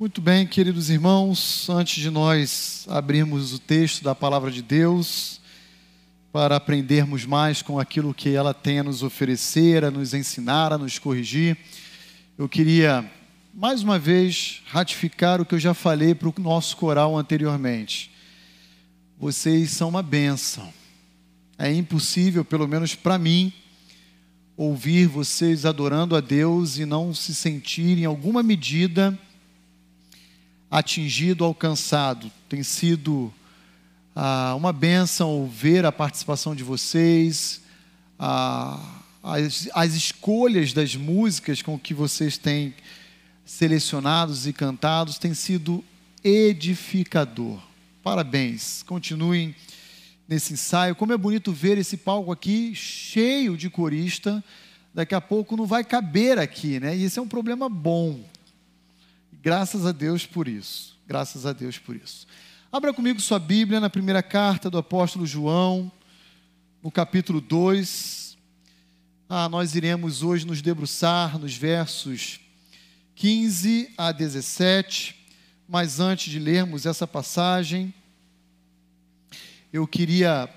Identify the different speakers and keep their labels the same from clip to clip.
Speaker 1: Muito bem, queridos irmãos, antes de nós abrirmos o texto da palavra de Deus, para aprendermos mais com aquilo que ela tem a nos oferecer, a nos ensinar, a nos corrigir, eu queria mais uma vez ratificar o que eu já falei para o nosso coral anteriormente. Vocês são uma bênção. É impossível, pelo menos para mim, ouvir vocês adorando a Deus e não se sentir, em alguma medida, atingido, alcançado. Tem sido ah, uma bênção ver a participação de vocês, ah, as, as escolhas das músicas com que vocês têm selecionados e cantados, tem sido edificador. Parabéns, continuem nesse ensaio. Como é bonito ver esse palco aqui cheio de corista. Daqui a pouco não vai caber aqui, né? E esse é um problema bom, Graças a Deus por isso. Graças a Deus por isso. Abra comigo sua Bíblia na primeira carta do apóstolo João, no capítulo 2. Ah, nós iremos hoje nos debruçar nos versos 15 a 17. Mas antes de lermos essa passagem, eu queria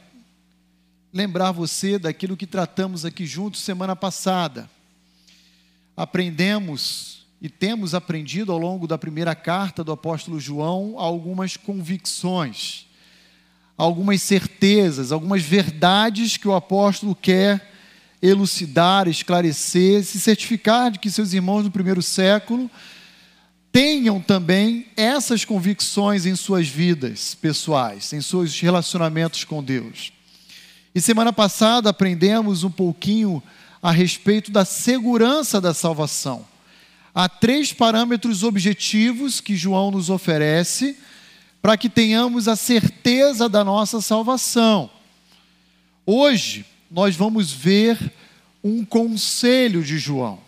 Speaker 1: lembrar você daquilo que tratamos aqui juntos semana passada. Aprendemos e temos aprendido ao longo da primeira carta do apóstolo João algumas convicções, algumas certezas, algumas verdades que o apóstolo quer elucidar, esclarecer, se certificar de que seus irmãos do primeiro século tenham também essas convicções em suas vidas pessoais, em seus relacionamentos com Deus. E semana passada aprendemos um pouquinho a respeito da segurança da salvação há três parâmetros objetivos que João nos oferece para que tenhamos a certeza da nossa salvação. Hoje, nós vamos ver um conselho de João,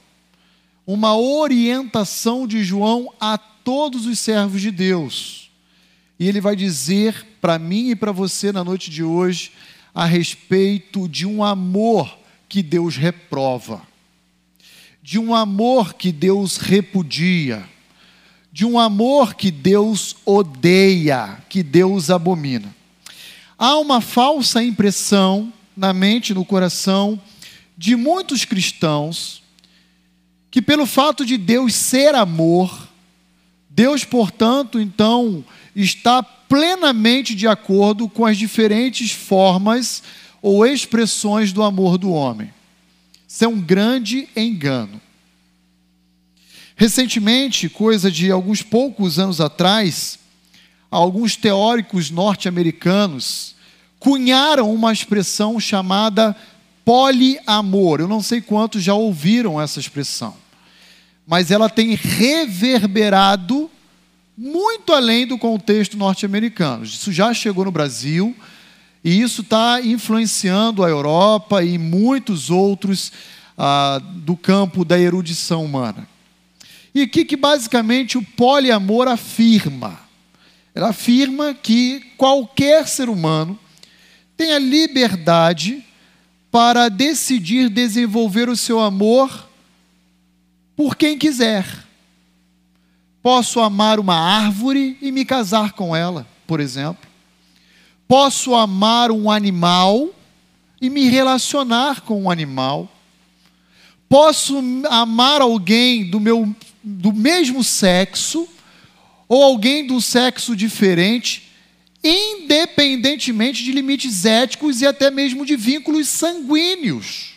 Speaker 1: uma orientação de João a todos os servos de Deus. E ele vai dizer para mim e para você na noite de hoje a respeito de um amor que Deus reprova de um amor que Deus repudia, de um amor que Deus odeia, que Deus abomina. Há uma falsa impressão na mente no coração de muitos cristãos que, pelo fato de Deus ser amor, Deus, portanto, então, está plenamente de acordo com as diferentes formas ou expressões do amor do homem. Isso é um grande engano. Recentemente, coisa de alguns poucos anos atrás, alguns teóricos norte-americanos cunharam uma expressão chamada poliamor. Eu não sei quantos já ouviram essa expressão, mas ela tem reverberado muito além do contexto norte-americano. Isso já chegou no Brasil e isso está influenciando a Europa e muitos outros ah, do campo da erudição humana. E o que, que basicamente o poliamor afirma? Ela afirma que qualquer ser humano tem a liberdade para decidir desenvolver o seu amor por quem quiser. Posso amar uma árvore e me casar com ela, por exemplo. Posso amar um animal e me relacionar com um animal. Posso amar alguém do meu do mesmo sexo ou alguém do sexo diferente, independentemente de limites éticos e até mesmo de vínculos sanguíneos.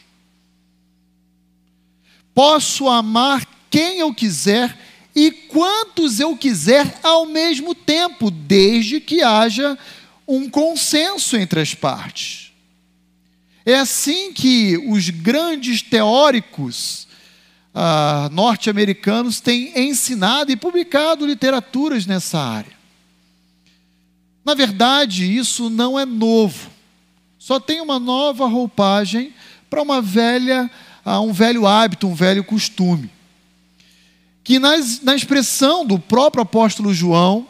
Speaker 1: Posso amar quem eu quiser e quantos eu quiser ao mesmo tempo, desde que haja um consenso entre as partes. É assim que os grandes teóricos ah, norte-americanos têm ensinado e publicado literaturas nessa área. Na verdade, isso não é novo. Só tem uma nova roupagem para uma velha, ah, um velho hábito, um velho costume. Que nas, na expressão do próprio apóstolo João,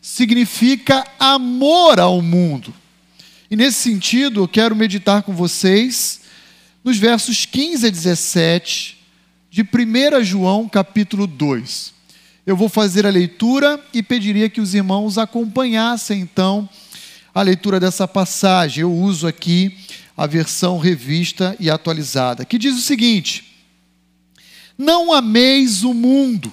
Speaker 1: significa amor ao mundo. E nesse sentido, eu quero meditar com vocês nos versos 15 a 17 de 1 João, capítulo 2. eu vou fazer a leitura e pediria que os irmãos acompanhassem então a leitura dessa passagem. Eu uso aqui a versão revista e atualizada, que diz o seguinte: Não ameis o mundo,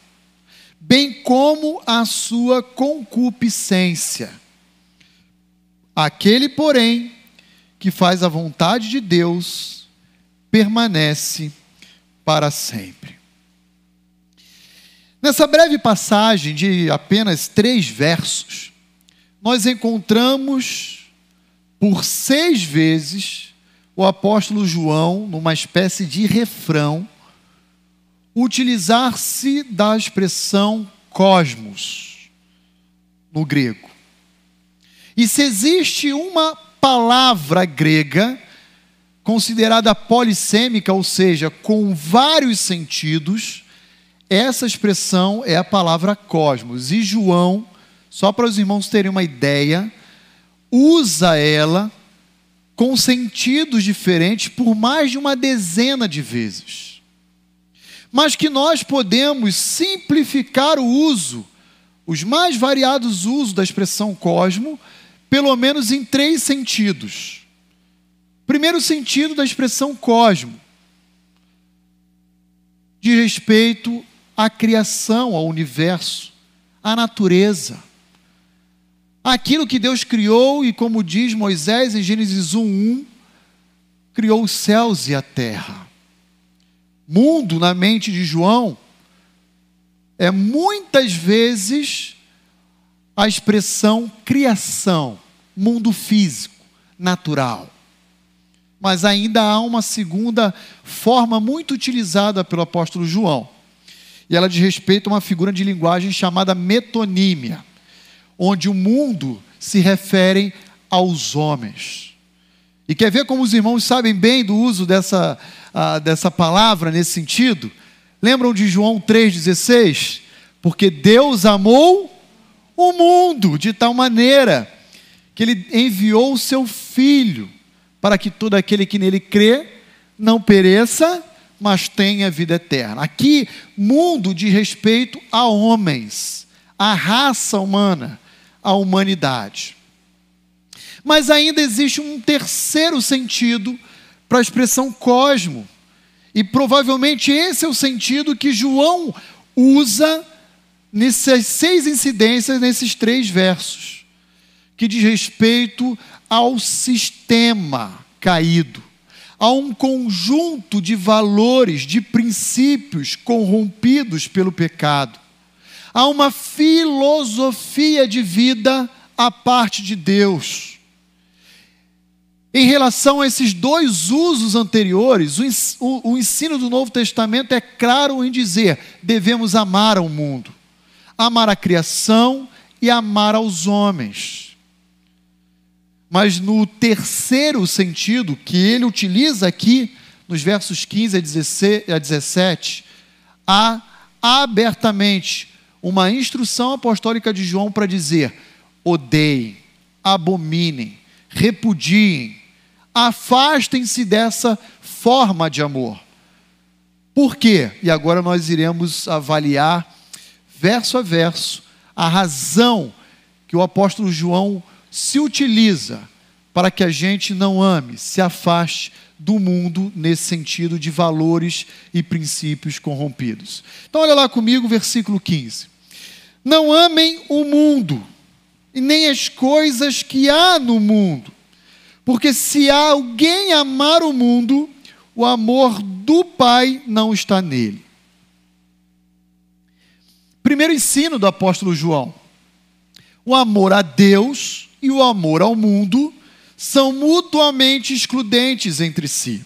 Speaker 1: bem como a sua concupiscência. Aquele, porém, que faz a vontade de Deus permanece para sempre. Nessa breve passagem de apenas três versos, nós encontramos por seis vezes o apóstolo João, numa espécie de refrão, utilizar-se da expressão cosmos no grego. E se existe uma palavra grega considerada polissêmica, ou seja, com vários sentidos, essa expressão é a palavra cosmos. E João, só para os irmãos terem uma ideia, usa ela com sentidos diferentes por mais de uma dezena de vezes. Mas que nós podemos simplificar o uso, os mais variados usos da expressão cosmo, pelo menos em três sentidos. Primeiro sentido da expressão cosmo, de respeito à criação, ao universo, à natureza. Aquilo que Deus criou e como diz Moisés em Gênesis 1:1, criou os céus e a terra. Mundo na mente de João é muitas vezes a expressão criação, mundo físico, natural. Mas ainda há uma segunda forma muito utilizada pelo apóstolo João. E ela diz respeito a uma figura de linguagem chamada metonímia, onde o mundo se refere aos homens. E quer ver como os irmãos sabem bem do uso dessa, dessa palavra nesse sentido? Lembram de João 3,16? Porque Deus amou o mundo de tal maneira que ele enviou o seu filho para que todo aquele que nele crê não pereça, mas tenha vida eterna. Aqui, mundo de respeito a homens, a raça humana, a humanidade. Mas ainda existe um terceiro sentido para a expressão cosmo. E provavelmente esse é o sentido que João usa nessas seis incidências, nesses três versos, que diz respeito ao sistema caído, a um conjunto de valores, de princípios corrompidos pelo pecado, a uma filosofia de vida à parte de Deus. Em relação a esses dois usos anteriores, o ensino do Novo Testamento é claro em dizer: devemos amar ao mundo amar a criação e amar aos homens. Mas no terceiro sentido, que ele utiliza aqui, nos versos 15 a 17, há abertamente uma instrução apostólica de João para dizer: odeiem, abominem, repudiem, afastem-se dessa forma de amor. Por quê? E agora nós iremos avaliar verso a verso, a razão que o apóstolo João se utiliza para que a gente não ame, se afaste do mundo nesse sentido de valores e princípios corrompidos. Então, olha lá comigo, versículo 15. Não amem o mundo, e nem as coisas que há no mundo, porque se alguém amar o mundo, o amor do Pai não está nele. Primeiro ensino do apóstolo João: o amor a Deus e o amor ao mundo são mutuamente excludentes entre si.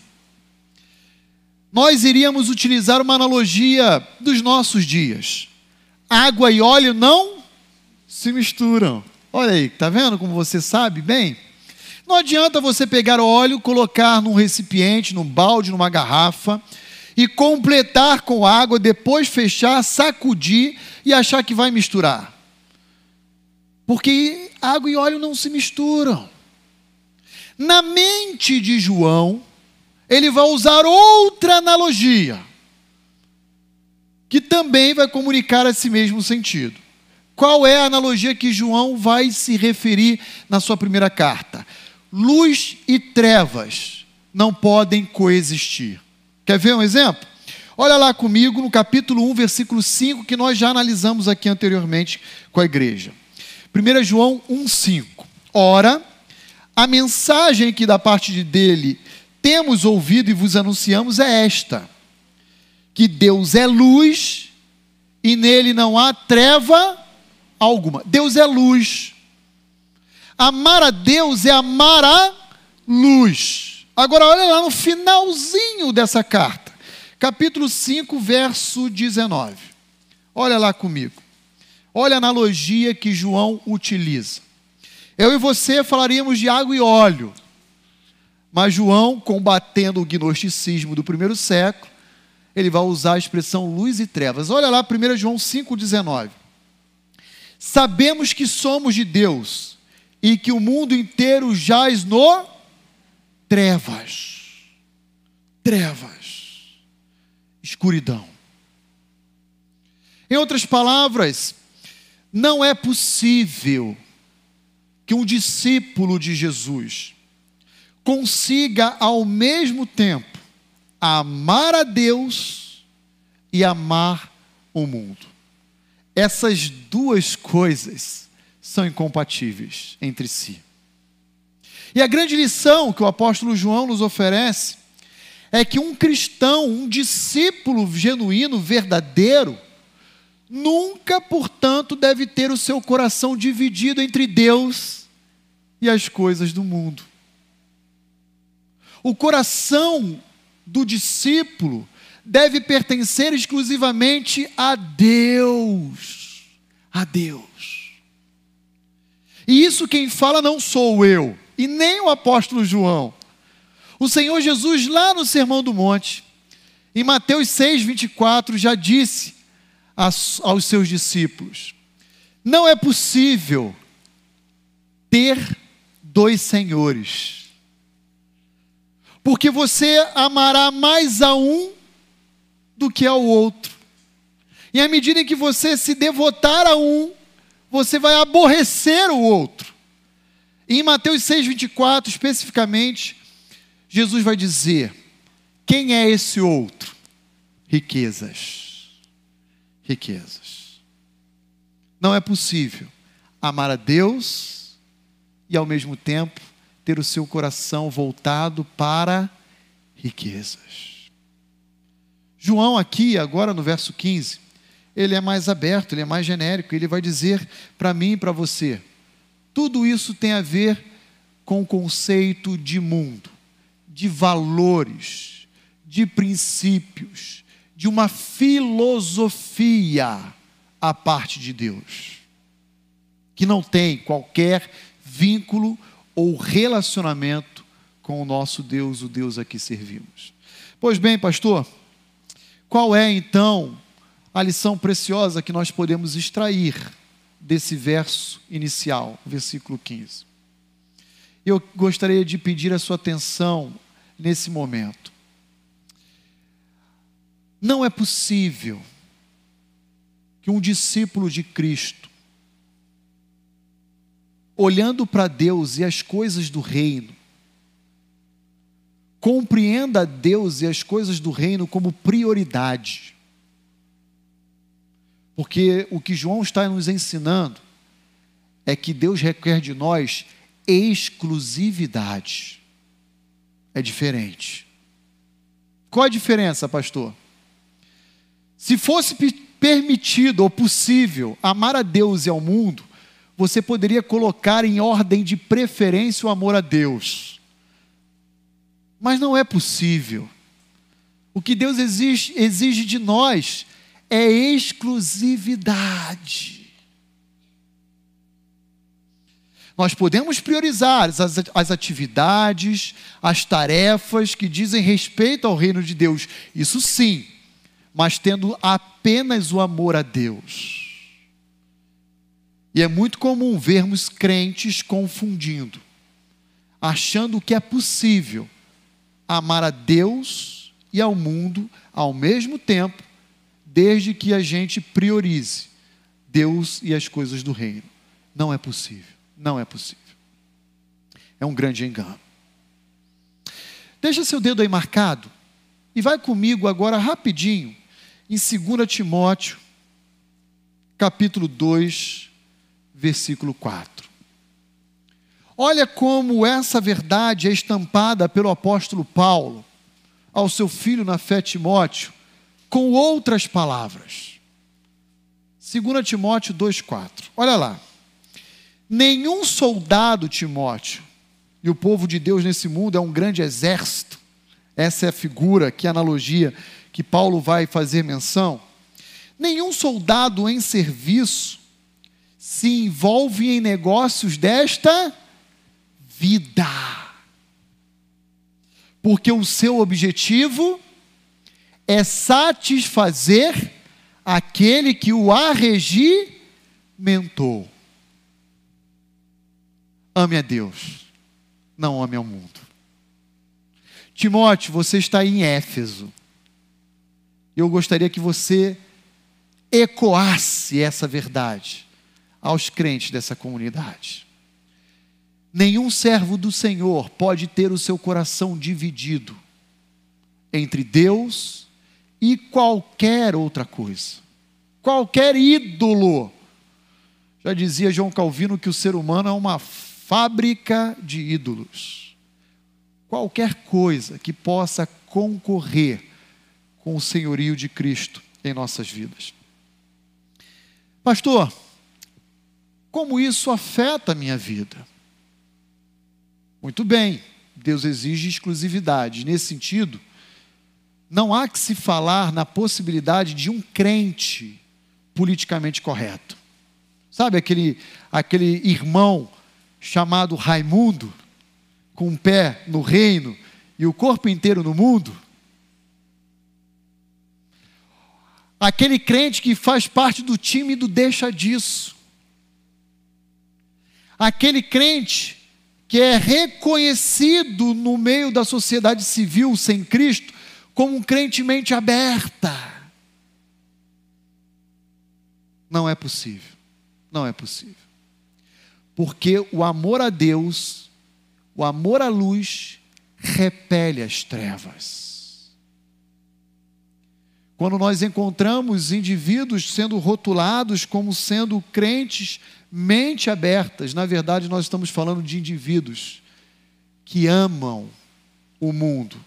Speaker 1: Nós iríamos utilizar uma analogia dos nossos dias. água e óleo não se misturam. Olha aí, tá vendo como você sabe bem? Não adianta você pegar óleo, colocar num recipiente, num balde, numa garrafa e completar com água, depois fechar, sacudir e achar que vai misturar. Porque água e óleo não se misturam. Na mente de João, ele vai usar outra analogia, que também vai comunicar esse mesmo sentido. Qual é a analogia que João vai se referir na sua primeira carta? Luz e trevas não podem coexistir. Quer ver um exemplo? Olha lá comigo no capítulo 1, versículo 5, que nós já analisamos aqui anteriormente com a igreja. 1 João 1,5. Ora, a mensagem que da parte dele temos ouvido e vos anunciamos é esta: que Deus é luz e nele não há treva alguma. Deus é luz. Amar a Deus é amar a luz. Agora, olha lá no finalzinho dessa carta, capítulo 5, verso 19. Olha lá comigo. Olha a analogia que João utiliza. Eu e você falaríamos de água e óleo, mas João, combatendo o gnosticismo do primeiro século, ele vai usar a expressão luz e trevas. Olha lá, 1 João 5,19. Sabemos que somos de Deus e que o mundo inteiro jaz no trevas. Trevas. Escuridão. Em outras palavras, não é possível que um discípulo de Jesus consiga ao mesmo tempo amar a Deus e amar o mundo. Essas duas coisas são incompatíveis entre si. E a grande lição que o apóstolo João nos oferece é que um cristão, um discípulo genuíno, verdadeiro, nunca, portanto, deve ter o seu coração dividido entre Deus e as coisas do mundo. O coração do discípulo deve pertencer exclusivamente a Deus. A Deus. E isso quem fala não sou eu, e nem o apóstolo João. O Senhor Jesus, lá no Sermão do Monte, em Mateus 6, 24, já disse aos seus discípulos: Não é possível ter dois senhores, porque você amará mais a um do que ao outro, e à medida em que você se devotar a um, você vai aborrecer o outro. Em Mateus 6,24, especificamente, Jesus vai dizer: quem é esse outro? Riquezas. Riquezas. Não é possível amar a Deus e ao mesmo tempo ter o seu coração voltado para riquezas. João, aqui, agora no verso 15, ele é mais aberto, ele é mais genérico, ele vai dizer para mim e para você: tudo isso tem a ver com o conceito de mundo, de valores, de princípios, de uma filosofia à parte de Deus, que não tem qualquer vínculo ou relacionamento com o nosso Deus, o Deus a que servimos. Pois bem, pastor, qual é então a lição preciosa que nós podemos extrair desse verso inicial, versículo 15. Eu gostaria de pedir a sua atenção nesse momento. Não é possível que um discípulo de Cristo, olhando para Deus e as coisas do reino, compreenda Deus e as coisas do reino como prioridade. Porque o que João está nos ensinando é que Deus requer de nós exclusividade. É diferente. Qual a diferença, pastor? Se fosse permitido ou possível amar a Deus e ao mundo, você poderia colocar em ordem de preferência o amor a Deus. Mas não é possível. O que Deus exige, exige de nós é exclusividade. Nós podemos priorizar as, as atividades, as tarefas que dizem respeito ao reino de Deus, isso sim, mas tendo apenas o amor a Deus. E é muito comum vermos crentes confundindo, achando que é possível amar a Deus e ao mundo ao mesmo tempo, desde que a gente priorize Deus e as coisas do reino. Não é possível. Não é possível. É um grande engano. Deixa seu dedo aí marcado e vai comigo agora rapidinho em 2 Timóteo, capítulo 2, versículo 4. Olha como essa verdade é estampada pelo apóstolo Paulo ao seu filho na fé Timóteo, com outras palavras. 2 Timóteo 2,4. Olha lá. Nenhum soldado, Timóteo, e o povo de Deus nesse mundo é um grande exército, essa é a figura, que analogia que Paulo vai fazer menção. Nenhum soldado em serviço se envolve em negócios desta vida, porque o seu objetivo é satisfazer aquele que o arregimentou. Ame a Deus, não ame ao mundo. Timóteo, você está em Éfeso. Eu gostaria que você ecoasse essa verdade aos crentes dessa comunidade. Nenhum servo do Senhor pode ter o seu coração dividido entre Deus e qualquer outra coisa, qualquer ídolo. Já dizia João Calvino que o ser humano é uma fábrica de ídolos. Qualquer coisa que possa concorrer com o senhorio de Cristo em nossas vidas. Pastor, como isso afeta a minha vida? Muito bem, Deus exige exclusividade. Nesse sentido, não há que se falar na possibilidade de um crente politicamente correto. Sabe aquele, aquele irmão chamado Raimundo, com um pé no reino e o corpo inteiro no mundo? Aquele crente que faz parte do time do deixa disso. Aquele crente que é reconhecido no meio da sociedade civil sem Cristo como um crente mente aberta. Não é possível. Não é possível porque o amor a Deus, o amor à luz, repele as trevas. Quando nós encontramos indivíduos sendo rotulados como sendo crentes mente abertas, na verdade nós estamos falando de indivíduos que amam o mundo,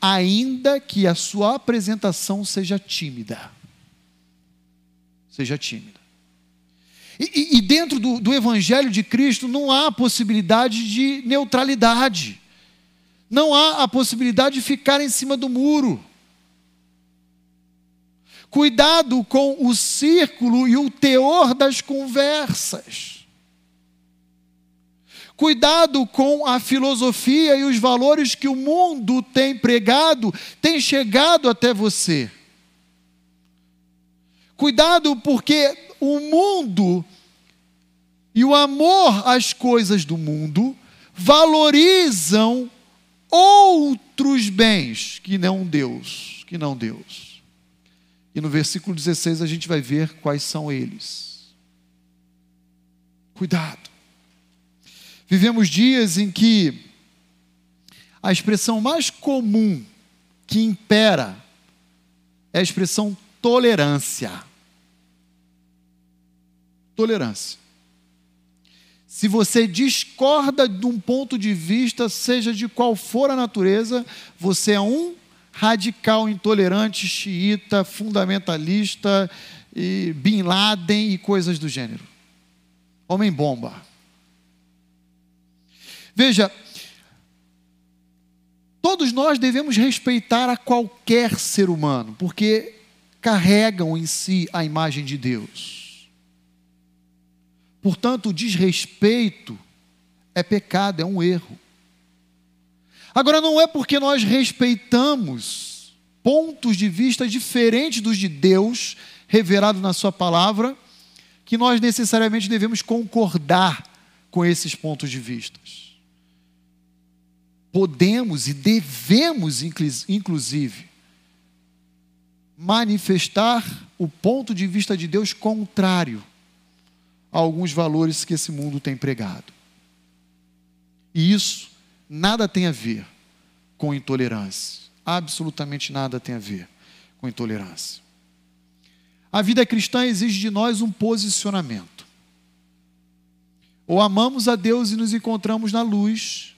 Speaker 1: ainda que a sua apresentação seja tímida. Seja tímida. E, e dentro do, do Evangelho de Cristo não há possibilidade de neutralidade, não há a possibilidade de ficar em cima do muro. Cuidado com o círculo e o teor das conversas. Cuidado com a filosofia e os valores que o mundo tem pregado, tem chegado até você. Cuidado porque o mundo e o amor às coisas do mundo valorizam outros bens que não Deus, que não Deus. E no versículo 16 a gente vai ver quais são eles. Cuidado. Vivemos dias em que a expressão mais comum que impera é a expressão tolerância tolerância. Se você discorda de um ponto de vista, seja de qual for a natureza, você é um radical intolerante, xiita, fundamentalista, e Bin Laden e coisas do gênero. Homem-bomba. Veja, todos nós devemos respeitar a qualquer ser humano, porque carregam em si a imagem de Deus. Portanto, o desrespeito é pecado, é um erro. Agora, não é porque nós respeitamos pontos de vista diferentes dos de Deus, revelado na Sua palavra, que nós necessariamente devemos concordar com esses pontos de vista. Podemos e devemos, inclusive, manifestar o ponto de vista de Deus contrário a alguns valores que esse mundo tem pregado. E isso nada tem a ver com intolerância. Absolutamente nada tem a ver com intolerância. A vida cristã exige de nós um posicionamento. Ou amamos a Deus e nos encontramos na luz,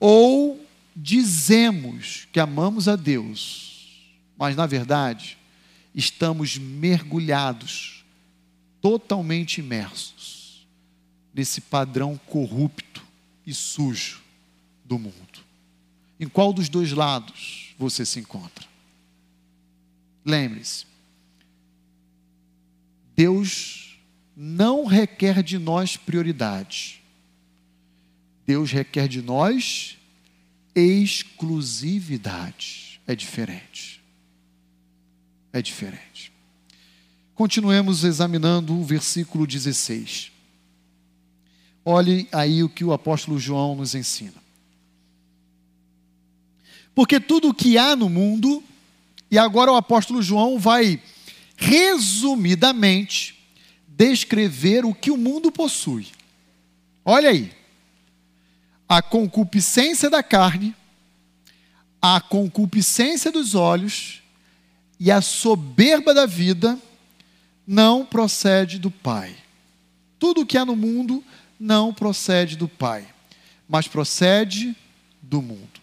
Speaker 1: ou dizemos que amamos a Deus, mas na verdade estamos mergulhados, totalmente imersos nesse padrão corrupto e sujo do mundo. Em qual dos dois lados você se encontra? Lembre-se, Deus não requer de nós prioridade. Deus requer de nós exclusividade. É diferente. É diferente. Continuemos examinando o versículo 16. Olhe aí o que o apóstolo João nos ensina. Porque tudo o que há no mundo, e agora o apóstolo João vai resumidamente descrever o que o mundo possui. Olha aí. A concupiscência da carne, a concupiscência dos olhos e a soberba da vida não procede do Pai. Tudo o que há no mundo não procede do Pai, mas procede do mundo.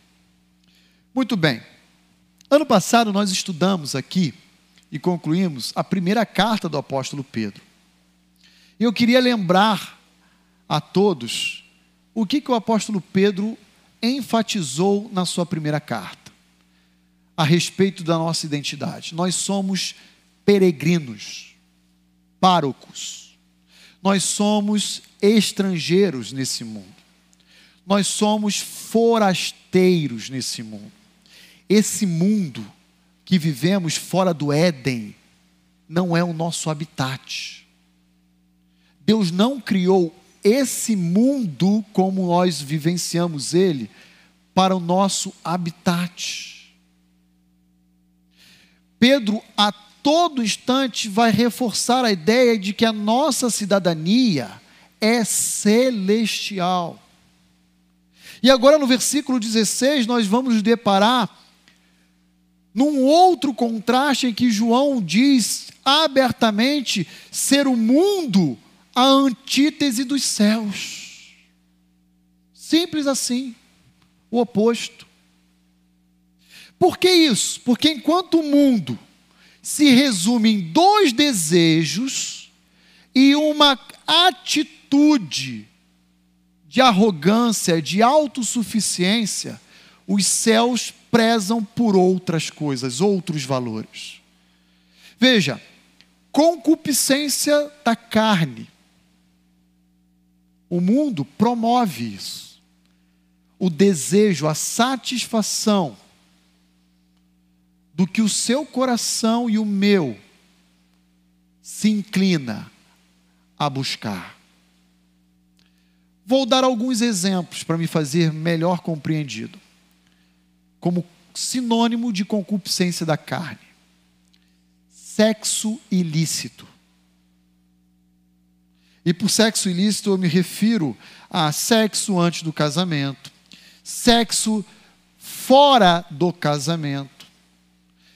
Speaker 1: Muito bem. Ano passado nós estudamos aqui e concluímos a primeira carta do apóstolo Pedro. Eu queria lembrar a todos o que, que o apóstolo Pedro enfatizou na sua primeira carta a respeito da nossa identidade. Nós somos peregrinos, párocos. Nós somos estrangeiros nesse mundo. Nós somos forasteiros nesse mundo. Esse mundo que vivemos fora do Éden não é o nosso habitat. Deus não criou esse mundo como nós vivenciamos ele para o nosso habitat. Pedro, a todo instante, vai reforçar a ideia de que a nossa cidadania é celestial. E agora no versículo 16, nós vamos nos deparar num outro contraste em que João diz abertamente ser o mundo a antítese dos céus. Simples assim, o oposto. Por que isso? Porque enquanto o mundo se resume em dois desejos e uma atitude de arrogância, de autossuficiência, os céus prezam por outras coisas, outros valores. Veja, concupiscência da carne. O mundo promove isso. O desejo, a satisfação do que o seu coração e o meu se inclina a buscar. Vou dar alguns exemplos para me fazer melhor compreendido como sinônimo de concupiscência da carne. Sexo ilícito. E por sexo ilícito eu me refiro a sexo antes do casamento, sexo fora do casamento,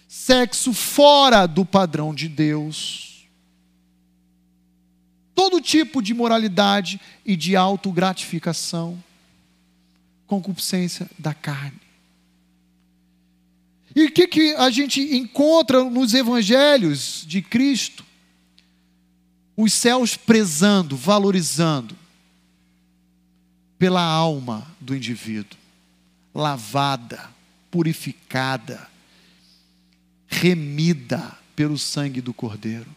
Speaker 1: sexo fora do padrão de Deus. Todo tipo de moralidade e de autogratificação, concupiscência da carne. E o que, que a gente encontra nos evangelhos de Cristo? Os céus prezando, valorizando pela alma do indivíduo, lavada, purificada, remida pelo sangue do Cordeiro.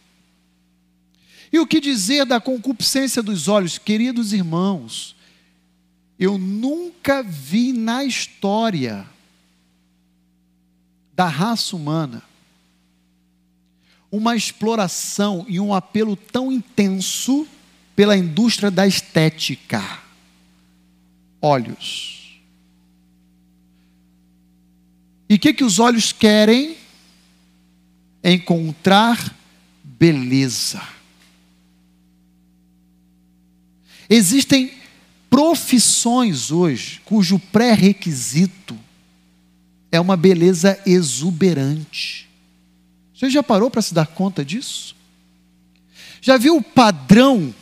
Speaker 1: E o que dizer da concupiscência dos olhos, queridos irmãos? Eu nunca vi na história da raça humana uma exploração e um apelo tão intenso pela indústria da estética. Olhos. E o que, que os olhos querem? Encontrar beleza. Existem profissões hoje cujo pré-requisito é uma beleza exuberante. Você já parou para se dar conta disso? Já viu o padrão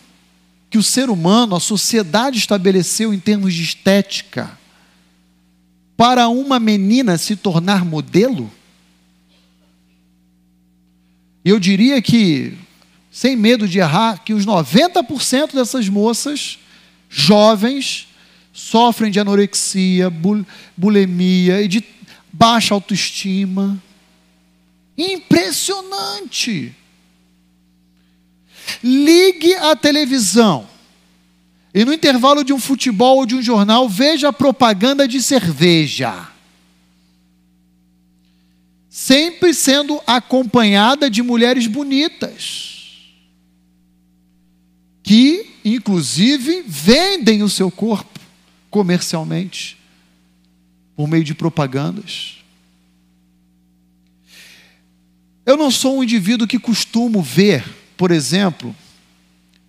Speaker 1: que o ser humano, a sociedade estabeleceu em termos de estética para uma menina se tornar modelo? Eu diria que, sem medo de errar, que os 90% dessas moças jovens sofrem de anorexia, bulimia e de baixa autoestima. Impressionante. Ligue a televisão e no intervalo de um futebol ou de um jornal veja a propaganda de cerveja. Sempre sendo acompanhada de mulheres bonitas, que, inclusive, vendem o seu corpo comercialmente por meio de propagandas. Eu não sou um indivíduo que costumo ver, por exemplo,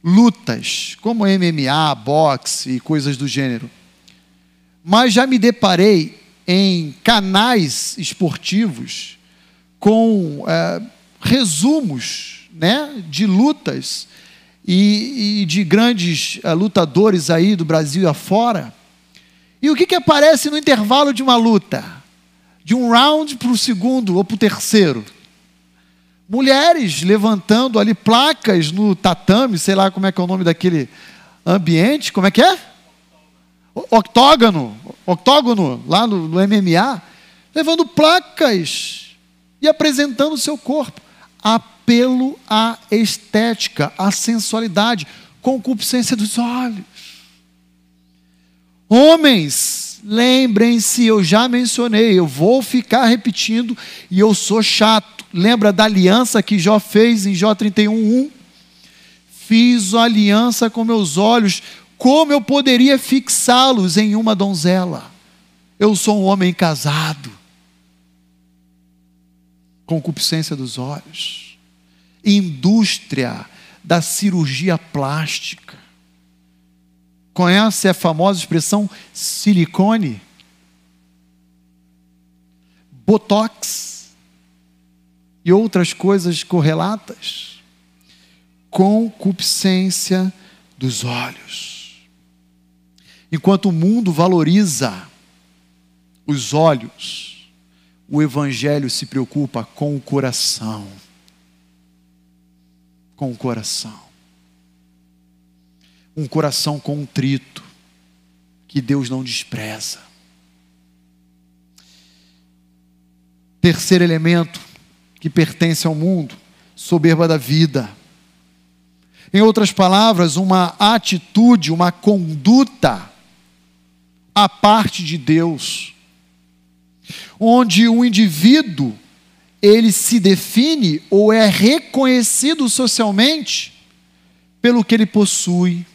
Speaker 1: lutas como MMA, boxe e coisas do gênero. Mas já me deparei em canais esportivos com é, resumos né, de lutas e, e de grandes é, lutadores aí do Brasil e afora e o que, que aparece no intervalo de uma luta? De um round para o segundo ou para o terceiro? Mulheres levantando ali placas no tatame, sei lá como é que é o nome daquele ambiente, como é que é? Octógono, octógono, lá no, no MMA, levando placas e apresentando o seu corpo. Apelo à estética, à sensualidade, concupiscência dos olhos. Homens, lembrem-se, eu já mencionei, eu vou ficar repetindo e eu sou chato. Lembra da aliança que Jó fez em Jó 31:1? Fiz a aliança com meus olhos, como eu poderia fixá-los em uma donzela? Eu sou um homem casado. Concupiscência dos olhos. Indústria da cirurgia plástica Conhece a famosa expressão silicone? Botox e outras coisas correlatas? Concupiscência dos olhos. Enquanto o mundo valoriza os olhos, o Evangelho se preocupa com o coração. Com o coração um coração contrito, que Deus não despreza. Terceiro elemento que pertence ao mundo, soberba da vida. Em outras palavras, uma atitude, uma conduta à parte de Deus, onde o indivíduo ele se define ou é reconhecido socialmente pelo que ele possui,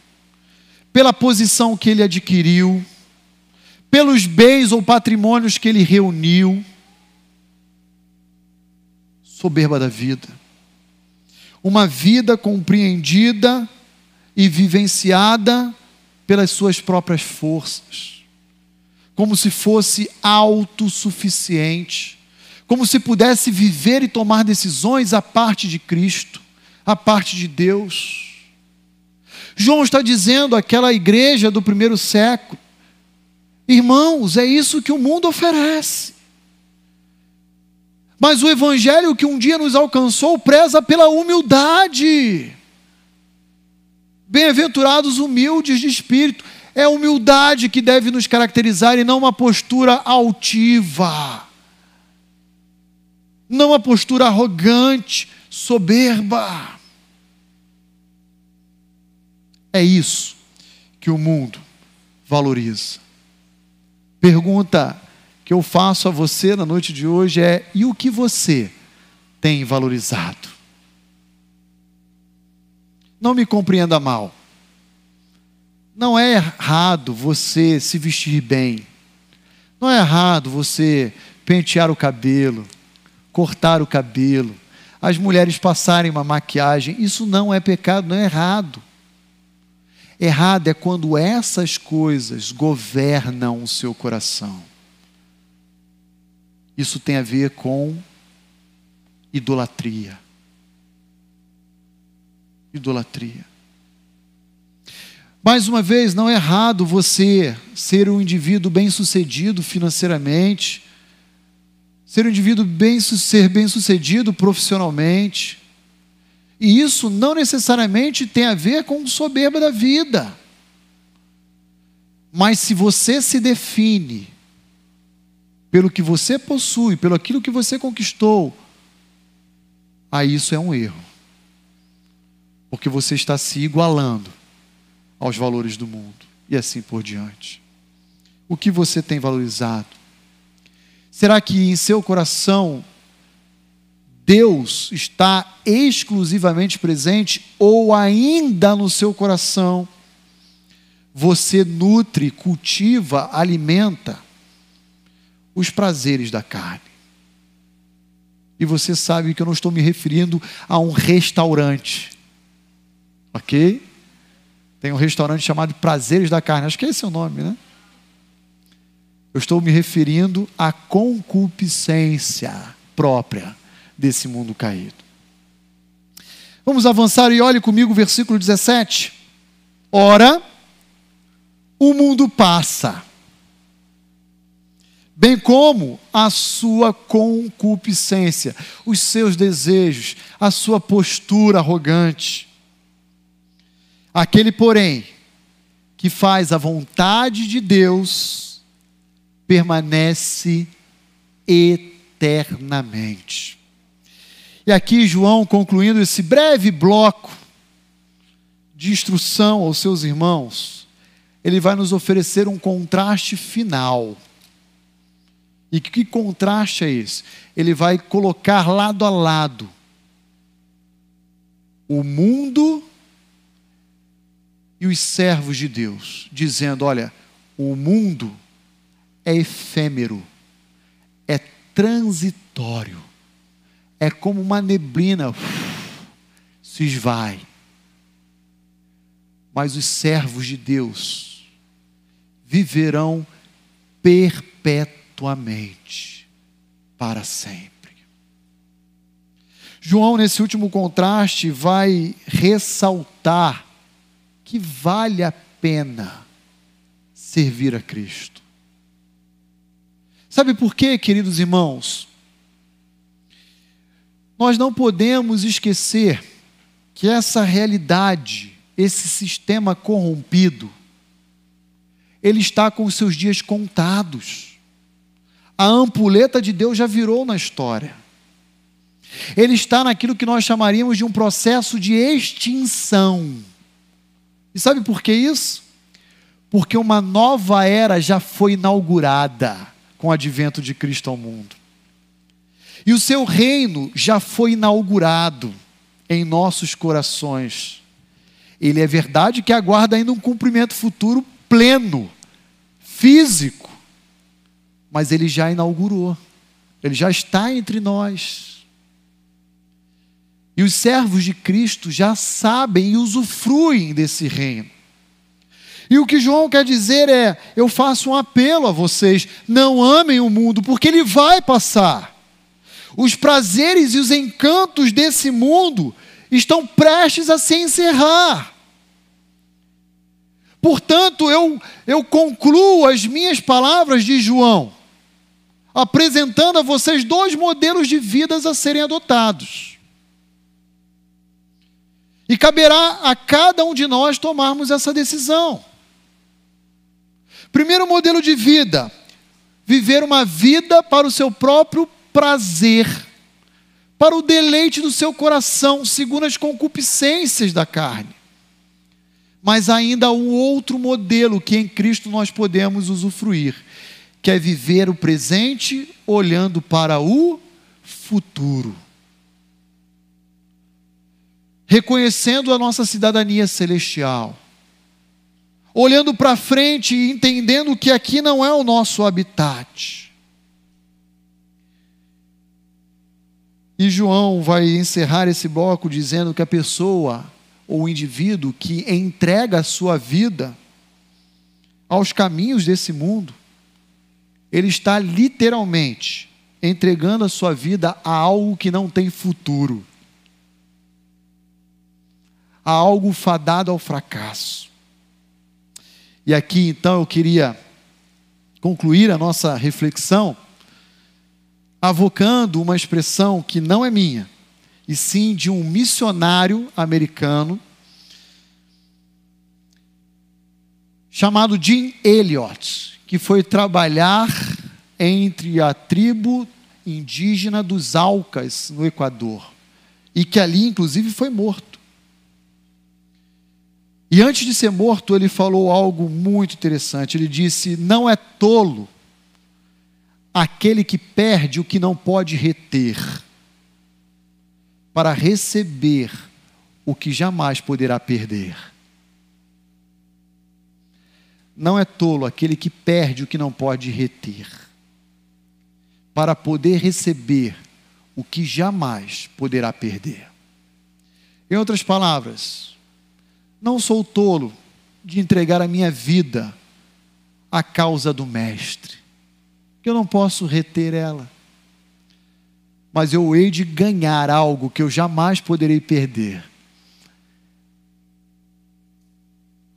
Speaker 1: pela posição que ele adquiriu, pelos bens ou patrimônios que ele reuniu. Soberba da vida. Uma vida compreendida e vivenciada pelas suas próprias forças, como se fosse autossuficiente, como se pudesse viver e tomar decisões à parte de Cristo, à parte de Deus. João está dizendo àquela igreja do primeiro século: irmãos, é isso que o mundo oferece. Mas o evangelho que um dia nos alcançou preza pela humildade. Bem-aventurados humildes de espírito. É a humildade que deve nos caracterizar e não uma postura altiva. não a postura arrogante, soberba. É isso que o mundo valoriza. Pergunta que eu faço a você na noite de hoje é: e o que você tem valorizado? Não me compreenda mal. Não é errado você se vestir bem. Não é errado você pentear o cabelo, cortar o cabelo, as mulheres passarem uma maquiagem. Isso não é pecado, não é errado. Errado é quando essas coisas governam o seu coração. Isso tem a ver com idolatria. Idolatria. Mais uma vez, não é errado você ser um indivíduo bem-sucedido financeiramente, ser um indivíduo bem ser bem-sucedido profissionalmente. E isso não necessariamente tem a ver com soberba da vida. Mas se você se define pelo que você possui, pelo aquilo que você conquistou, aí isso é um erro. Porque você está se igualando aos valores do mundo e assim por diante. O que você tem valorizado? Será que em seu coração Deus está exclusivamente presente ou ainda no seu coração você nutre, cultiva, alimenta os prazeres da carne? E você sabe que eu não estou me referindo a um restaurante, ok? Tem um restaurante chamado Prazeres da Carne, acho que esse é o nome, né? Eu estou me referindo à concupiscência própria desse mundo caído. Vamos avançar e olhe comigo o versículo 17. Ora, o mundo passa, bem como a sua concupiscência, os seus desejos, a sua postura arrogante. Aquele, porém, que faz a vontade de Deus, permanece eternamente. E aqui João, concluindo esse breve bloco de instrução aos seus irmãos, ele vai nos oferecer um contraste final. E que contraste é esse? Ele vai colocar lado a lado o mundo e os servos de Deus, dizendo: olha, o mundo é efêmero, é transitório, é como uma neblina, se esvai. Mas os servos de Deus viverão perpetuamente, para sempre. João, nesse último contraste, vai ressaltar que vale a pena servir a Cristo. Sabe por quê, queridos irmãos? Nós não podemos esquecer que essa realidade, esse sistema corrompido, ele está com os seus dias contados. A ampulheta de Deus já virou na história. Ele está naquilo que nós chamaríamos de um processo de extinção. E sabe por que isso? Porque uma nova era já foi inaugurada com o advento de Cristo ao mundo. E o seu reino já foi inaugurado em nossos corações. Ele é verdade que aguarda ainda um cumprimento futuro pleno, físico, mas ele já inaugurou, ele já está entre nós. E os servos de Cristo já sabem e usufruem desse reino. E o que João quer dizer é: eu faço um apelo a vocês, não amem o mundo, porque ele vai passar. Os prazeres e os encantos desse mundo estão prestes a se encerrar. Portanto, eu, eu concluo as minhas palavras de João, apresentando a vocês dois modelos de vidas a serem adotados. E caberá a cada um de nós tomarmos essa decisão. Primeiro modelo de vida: viver uma vida para o seu próprio prazer, para o deleite do seu coração, segundo as concupiscências da carne. Mas ainda há um outro modelo que em Cristo nós podemos usufruir, que é viver o presente olhando para o futuro. Reconhecendo a nossa cidadania celestial. Olhando para frente e entendendo que aqui não é o nosso habitat. E João vai encerrar esse bloco dizendo que a pessoa ou o indivíduo que entrega a sua vida aos caminhos desse mundo, ele está literalmente entregando a sua vida a algo que não tem futuro, a algo fadado ao fracasso. E aqui então eu queria concluir a nossa reflexão avocando uma expressão que não é minha, e sim de um missionário americano chamado Jim Elliot, que foi trabalhar entre a tribo indígena dos Alcas, no Equador, e que ali, inclusive, foi morto. E antes de ser morto, ele falou algo muito interessante. Ele disse: Não é tolo aquele que perde o que não pode reter, para receber o que jamais poderá perder. Não é tolo aquele que perde o que não pode reter, para poder receber o que jamais poderá perder. Em outras palavras, não sou tolo de entregar a minha vida à causa do Mestre que eu não posso reter ela. Mas eu hei de ganhar algo que eu jamais poderei perder: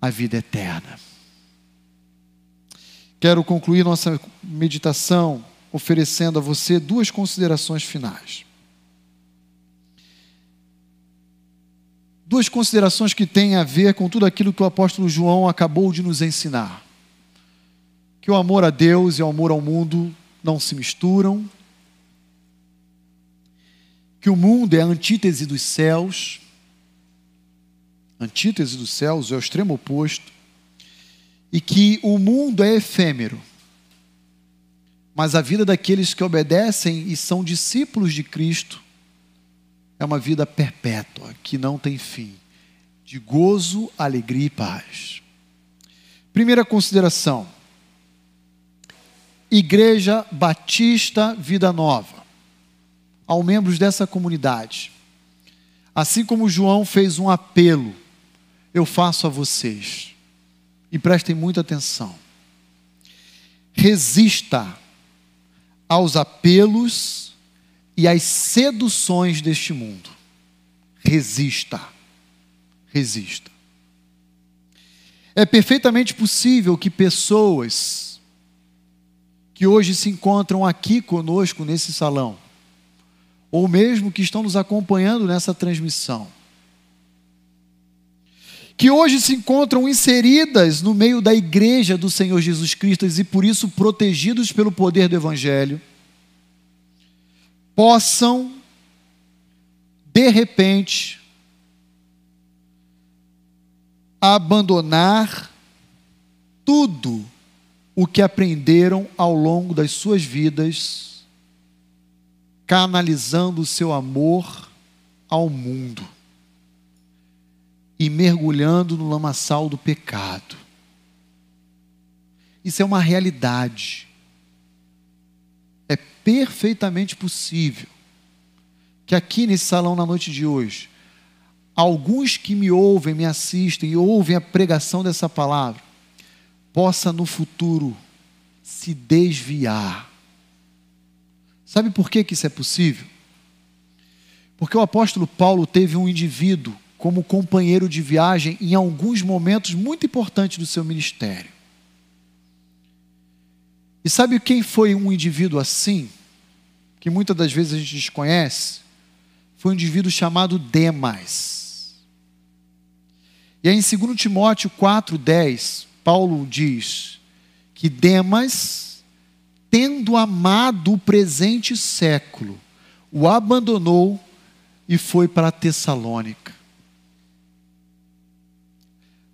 Speaker 1: a vida eterna. Quero concluir nossa meditação oferecendo a você duas considerações finais. Duas considerações que têm a ver com tudo aquilo que o apóstolo João acabou de nos ensinar. Que o amor a Deus e o amor ao mundo não se misturam, que o mundo é a antítese dos céus, antítese dos céus é o extremo oposto, e que o mundo é efêmero, mas a vida daqueles que obedecem e são discípulos de Cristo é uma vida perpétua, que não tem fim, de gozo, alegria e paz. Primeira consideração Igreja Batista Vida Nova, aos membros dessa comunidade. Assim como João fez um apelo, eu faço a vocês. E prestem muita atenção. Resista aos apelos e às seduções deste mundo. Resista. Resista. É perfeitamente possível que pessoas que hoje se encontram aqui conosco nesse salão, ou mesmo que estão nos acompanhando nessa transmissão, que hoje se encontram inseridas no meio da igreja do Senhor Jesus Cristo e por isso protegidos pelo poder do Evangelho, possam, de repente, abandonar tudo o que aprenderam ao longo das suas vidas, canalizando o seu amor ao mundo e mergulhando no lamaçal do pecado. Isso é uma realidade. É perfeitamente possível que aqui nesse salão na noite de hoje, alguns que me ouvem, me assistem e ouvem a pregação dessa palavra, possa no futuro se desviar. Sabe por que, que isso é possível? Porque o apóstolo Paulo teve um indivíduo como companheiro de viagem em alguns momentos muito importantes do seu ministério. E sabe quem foi um indivíduo assim, que muitas das vezes a gente desconhece? Foi um indivíduo chamado Demas. E aí em 2 Timóteo 4,10, Paulo diz que Demas, tendo amado o presente século, o abandonou e foi para Tessalônica.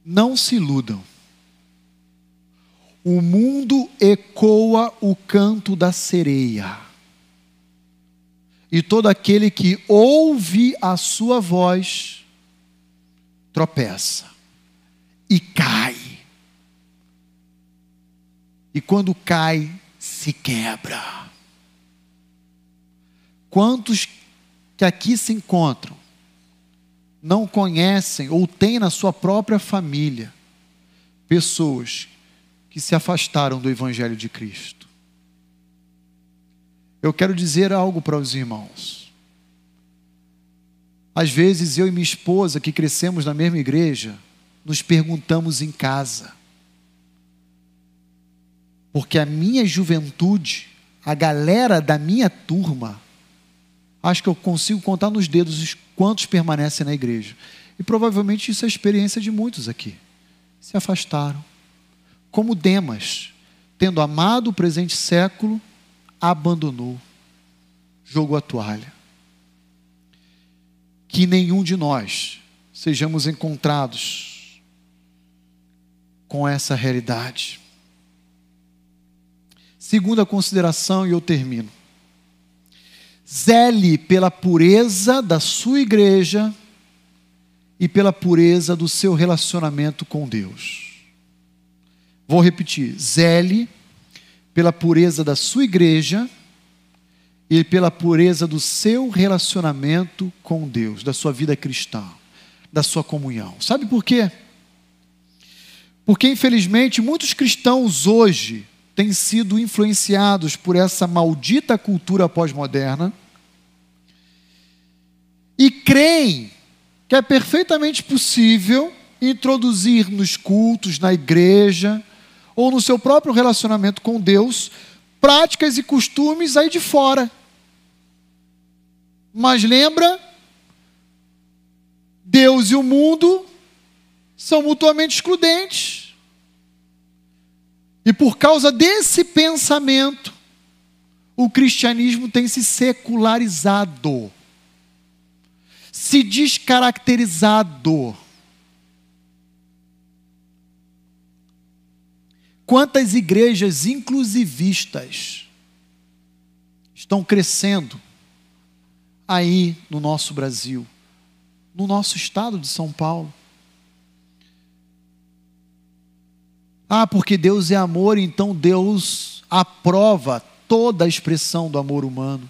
Speaker 1: Não se iludam. O mundo ecoa o canto da sereia. E todo aquele que ouve a sua voz tropeça e cai. E quando cai, se quebra. Quantos que aqui se encontram não conhecem ou têm na sua própria família pessoas que se afastaram do Evangelho de Cristo? Eu quero dizer algo para os irmãos. Às vezes eu e minha esposa, que crescemos na mesma igreja, nos perguntamos em casa: porque a minha juventude, a galera da minha turma, acho que eu consigo contar nos dedos os quantos permanecem na igreja. E provavelmente isso é a experiência de muitos aqui. Se afastaram. Como Demas, tendo amado o presente século, abandonou, jogou a toalha. Que nenhum de nós sejamos encontrados com essa realidade. Segunda consideração, e eu termino. Zele pela pureza da sua igreja e pela pureza do seu relacionamento com Deus. Vou repetir: zele pela pureza da sua igreja e pela pureza do seu relacionamento com Deus, da sua vida cristã, da sua comunhão. Sabe por quê? Porque, infelizmente, muitos cristãos hoje têm sido influenciados por essa maldita cultura pós-moderna e creem que é perfeitamente possível introduzir nos cultos, na igreja ou no seu próprio relacionamento com Deus práticas e costumes aí de fora. Mas lembra, Deus e o mundo são mutuamente excludentes. E por causa desse pensamento, o cristianismo tem se secularizado, se descaracterizado. Quantas igrejas inclusivistas estão crescendo aí no nosso Brasil, no nosso estado de São Paulo? Ah, porque Deus é amor, então Deus aprova toda a expressão do amor humano.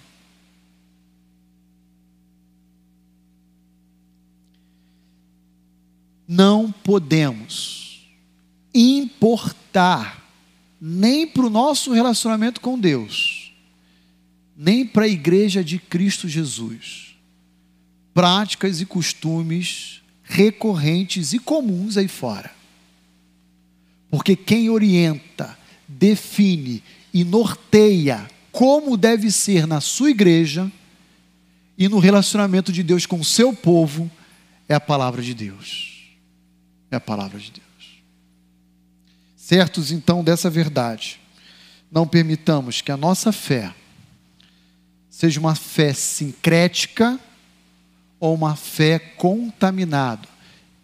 Speaker 1: Não podemos importar nem para o nosso relacionamento com Deus, nem para a igreja de Cristo Jesus, práticas e costumes recorrentes e comuns aí fora. Porque quem orienta, define e norteia como deve ser na sua igreja e no relacionamento de Deus com o seu povo é a palavra de Deus. É a palavra de Deus. Certos então dessa verdade, não permitamos que a nossa fé seja uma fé sincrética ou uma fé contaminada,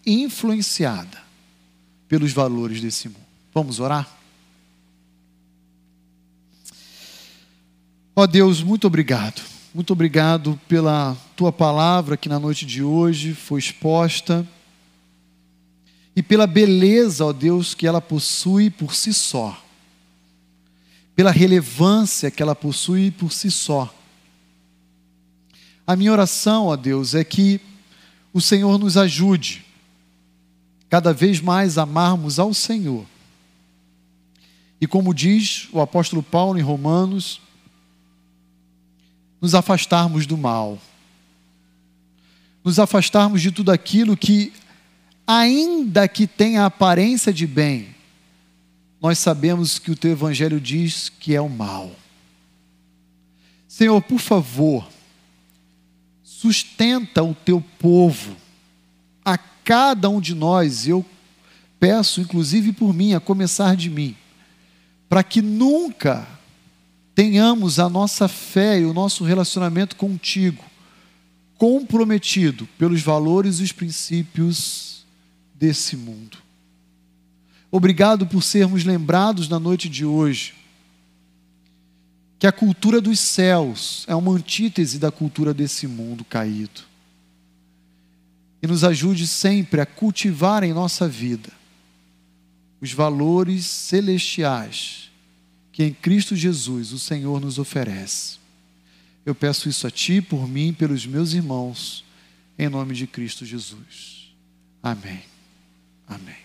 Speaker 1: influenciada pelos valores desse mundo. Vamos orar? Ó oh Deus, muito obrigado. Muito obrigado pela tua palavra que na noite de hoje foi exposta e pela beleza, ó Deus, que ela possui por si só, pela relevância que ela possui por si só. A minha oração, ó Deus, é que o Senhor nos ajude cada vez mais amarmos ao Senhor. E como diz o apóstolo Paulo em Romanos, nos afastarmos do mal, nos afastarmos de tudo aquilo que, ainda que tenha a aparência de bem, nós sabemos que o teu evangelho diz que é o mal. Senhor, por favor, sustenta o teu povo cada um de nós, eu peço, inclusive por mim, a começar de mim, para que nunca tenhamos a nossa fé e o nosso relacionamento contigo comprometido pelos valores e os princípios desse mundo. Obrigado por sermos lembrados na noite de hoje que a cultura dos céus é uma antítese da cultura desse mundo caído. E nos ajude sempre a cultivar em nossa vida os valores celestiais que em Cristo Jesus o Senhor nos oferece. Eu peço isso a Ti, por mim, pelos meus irmãos, em nome de Cristo Jesus. Amém. Amém.